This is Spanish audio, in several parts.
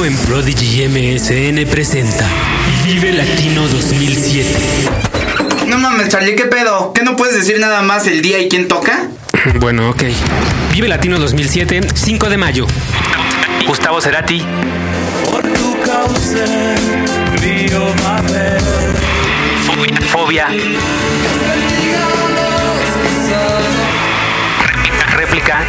Solo en Prodigy MSN presenta Vive Latino 2007. No mames, Charlie, ¿qué pedo? ¿Qué no puedes decir nada más el día y quién toca? Bueno, ok. Vive Latino 2007, 5 de mayo. Gustavo Cerati. Por tu causa, río Mabel. Fobia. Réplica.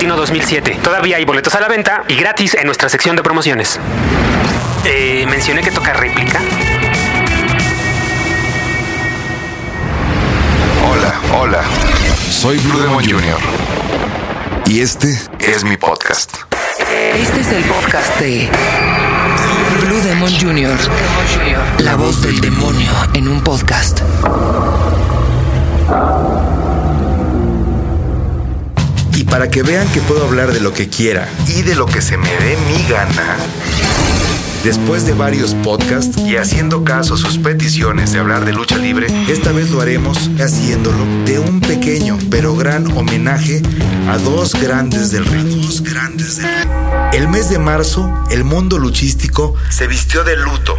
Latino 2007. Todavía hay boletos a la venta y gratis en nuestra sección de promociones. Eh, mencioné que toca réplica. Hola, hola. Soy Blue Demon Jr. Y este es mi podcast. Este es el podcast de Blue Demon Jr. La voz del demonio en un podcast. Y para que vean que puedo hablar de lo que quiera y de lo que se me dé mi gana, después de varios podcasts y haciendo caso a sus peticiones de hablar de lucha libre, esta vez lo haremos haciéndolo de un pequeño pero gran homenaje a dos grandes del ring. Dos grandes del ring. El mes de marzo, el mundo luchístico se vistió de luto,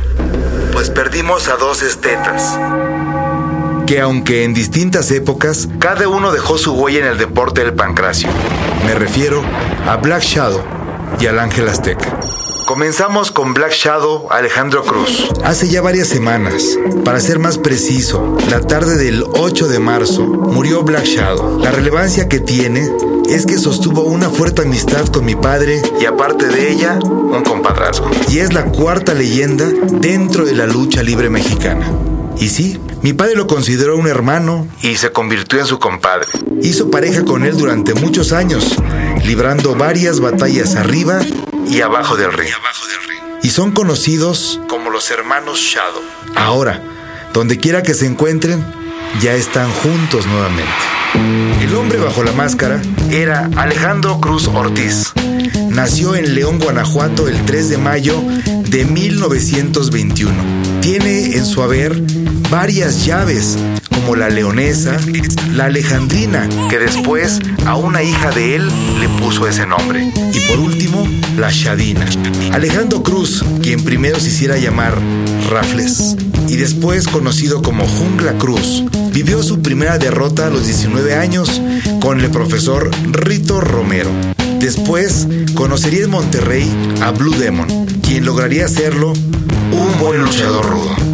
pues perdimos a dos estetas que aunque en distintas épocas, cada uno dejó su huella en el deporte del pancracio. Me refiero a Black Shadow y al Ángel Azteca. Comenzamos con Black Shadow Alejandro Cruz. Hace ya varias semanas, para ser más preciso, la tarde del 8 de marzo murió Black Shadow. La relevancia que tiene es que sostuvo una fuerte amistad con mi padre y aparte de ella, un compadrazgo. Y es la cuarta leyenda dentro de la lucha libre mexicana. Y sí, mi padre lo consideró un hermano y se convirtió en su compadre. Hizo pareja con él durante muchos años, librando varias batallas arriba y abajo del ring. Y son conocidos como los hermanos Shadow. Ahora, donde quiera que se encuentren, ya están juntos nuevamente. El hombre bajo la máscara era Alejandro Cruz Ortiz. Nació en León, Guanajuato el 3 de mayo de 1921. Tiene su haber varias llaves, como la leonesa, la alejandrina, que después a una hija de él le puso ese nombre. Y por último, la shadina. Alejandro Cruz, quien primero se hiciera llamar Rafles y después conocido como Jungla Cruz, vivió su primera derrota a los 19 años con el profesor Rito Romero. Después conocería en Monterrey a Blue Demon, quien lograría hacerlo un buen luchador rudo.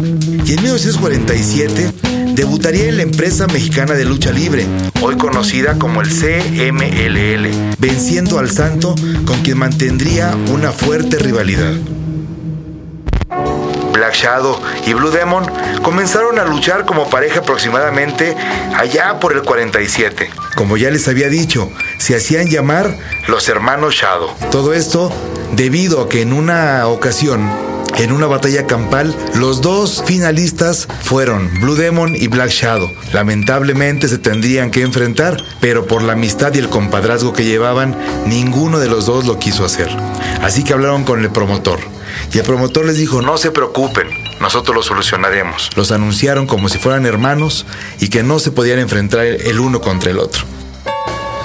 Y en 1947 debutaría en la empresa mexicana de lucha libre, hoy conocida como el CMLL, venciendo al Santo con quien mantendría una fuerte rivalidad. Black Shadow y Blue Demon comenzaron a luchar como pareja aproximadamente allá por el 47. Como ya les había dicho, se hacían llamar los hermanos Shadow. Todo esto debido a que en una ocasión en una batalla campal, los dos finalistas fueron Blue Demon y Black Shadow. Lamentablemente se tendrían que enfrentar, pero por la amistad y el compadrazgo que llevaban, ninguno de los dos lo quiso hacer. Así que hablaron con el promotor. Y el promotor les dijo, no se preocupen, nosotros lo solucionaremos. Los anunciaron como si fueran hermanos y que no se podían enfrentar el uno contra el otro.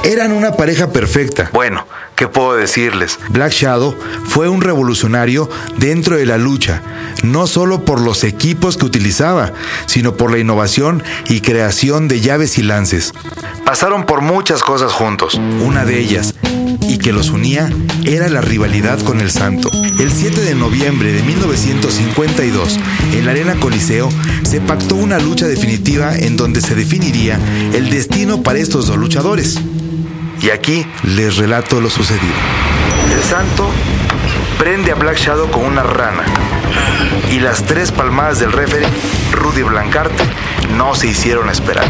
Eran una pareja perfecta. Bueno, ¿qué puedo decirles? Black Shadow fue un revolucionario dentro de la lucha, no solo por los equipos que utilizaba, sino por la innovación y creación de llaves y lances. Pasaron por muchas cosas juntos. Una de ellas, y que los unía, era la rivalidad con el Santo. El 7 de noviembre de 1952, en la Arena Coliseo, se pactó una lucha definitiva en donde se definiría el destino para estos dos luchadores. Y aquí les relato lo sucedido. El santo prende a Black Shadow con una rana. Y las tres palmadas del referee, Rudy Blancarte, no se hicieron esperar.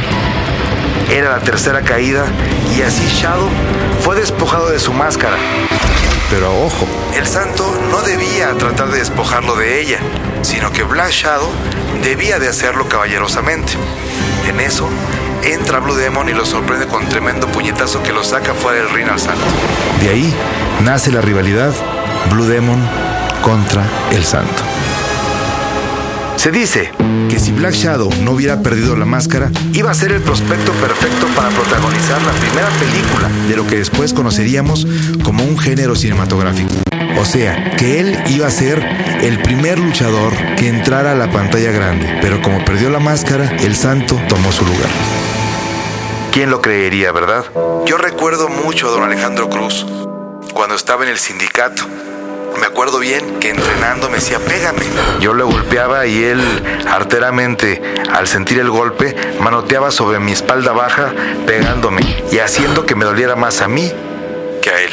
Era la tercera caída y así Shadow fue despojado de su máscara. Pero ojo, el santo no debía tratar de despojarlo de ella, sino que Black Shadow debía de hacerlo caballerosamente. En eso, entra Blue Demon y lo sorprende con tremendo puñetazo que lo saca fuera del ring al santo. De ahí nace la rivalidad Blue Demon contra el santo. Se dice que si Black Shadow no hubiera perdido la máscara, iba a ser el prospecto perfecto para protagonizar la primera película de lo que después conoceríamos como un género cinematográfico. O sea, que él iba a ser el primer luchador que entrara a la pantalla grande, pero como perdió la máscara, el santo tomó su lugar. ¿Quién lo creería, verdad? Yo recuerdo mucho a don Alejandro Cruz cuando estaba en el sindicato. Me acuerdo bien que entrenando me decía, pégame. Yo le golpeaba y él, arteramente, al sentir el golpe, manoteaba sobre mi espalda baja, pegándome y haciendo que me doliera más a mí que a él.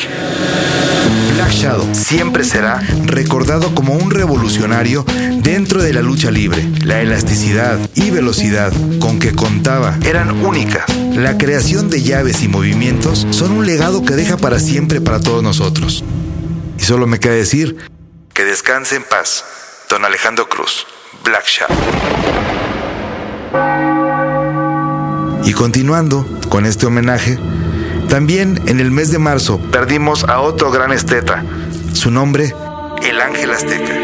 Black Shadow siempre será recordado como un revolucionario dentro de la lucha libre. La elasticidad y velocidad con que contaba eran únicas. La creación de llaves y movimientos son un legado que deja para siempre para todos nosotros. Y solo me queda decir que descanse en paz, don Alejandro Cruz, Black Shadow. Y continuando con este homenaje, también en el mes de marzo perdimos a otro gran esteta, su nombre, el Ángel Azteca.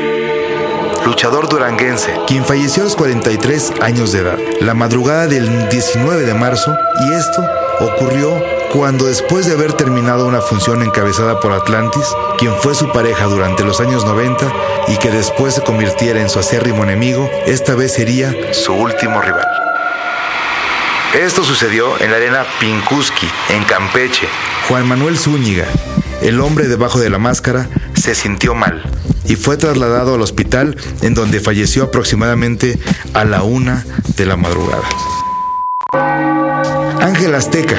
Luchador duranguense, quien falleció a los 43 años de edad, la madrugada del 19 de marzo, y esto ocurrió cuando después de haber terminado una función encabezada por Atlantis, quien fue su pareja durante los años 90 y que después se convirtiera en su acérrimo enemigo, esta vez sería su último rival. Esto sucedió en la arena Pinkuski, en Campeche. Juan Manuel Zúñiga, el hombre debajo de la máscara, se sintió mal y fue trasladado al hospital en donde falleció aproximadamente a la una de la madrugada. Ángel Azteca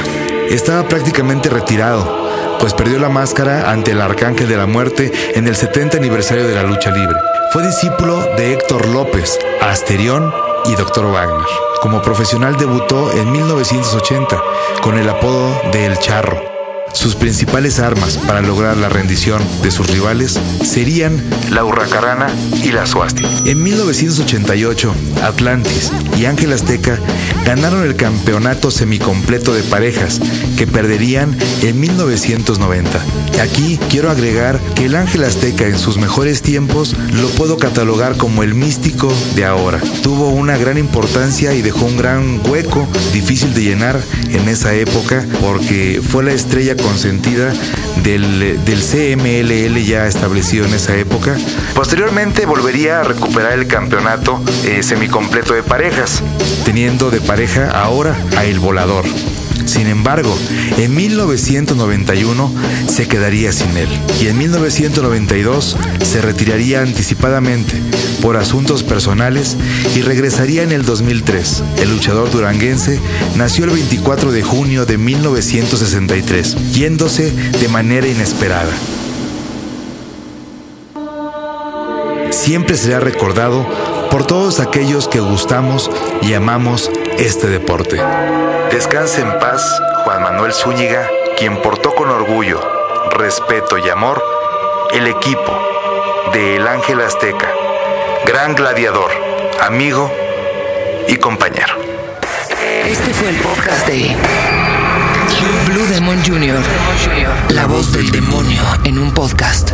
estaba prácticamente retirado, pues perdió la máscara ante el Arcángel de la Muerte en el 70 aniversario de la lucha libre. Fue discípulo de Héctor López, Asterión y Dr. Wagner. Como profesional debutó en 1980 con el apodo de El Charro. Sus principales armas para lograr la rendición de sus rivales serían la hurracarana y la suástica. En 1988, Atlantis y Ángel Azteca ganaron el campeonato semicompleto de parejas que perderían en 1990. Aquí quiero agregar que el Ángel Azteca en sus mejores tiempos lo puedo catalogar como el místico de ahora. Tuvo una gran importancia y dejó un gran hueco difícil de llenar en esa época porque fue la estrella consentida del, del CMLL ya establecido en esa época. Posteriormente volvería a recuperar el campeonato eh, semicompleto de parejas, teniendo de pareja ahora a El Volador. Sin embargo, en 1991 se quedaría sin él y en 1992 se retiraría anticipadamente por asuntos personales y regresaría en el 2003. El luchador duranguense nació el 24 de junio de 1963, yéndose de manera inesperada. Siempre será recordado por todos aquellos que gustamos y amamos este deporte. Descanse en paz Juan Manuel Zúñiga, quien portó con orgullo, respeto y amor el equipo de El Ángel Azteca, gran gladiador, amigo y compañero. Este fue el podcast de Blue Demon Jr., la voz del demonio en un podcast.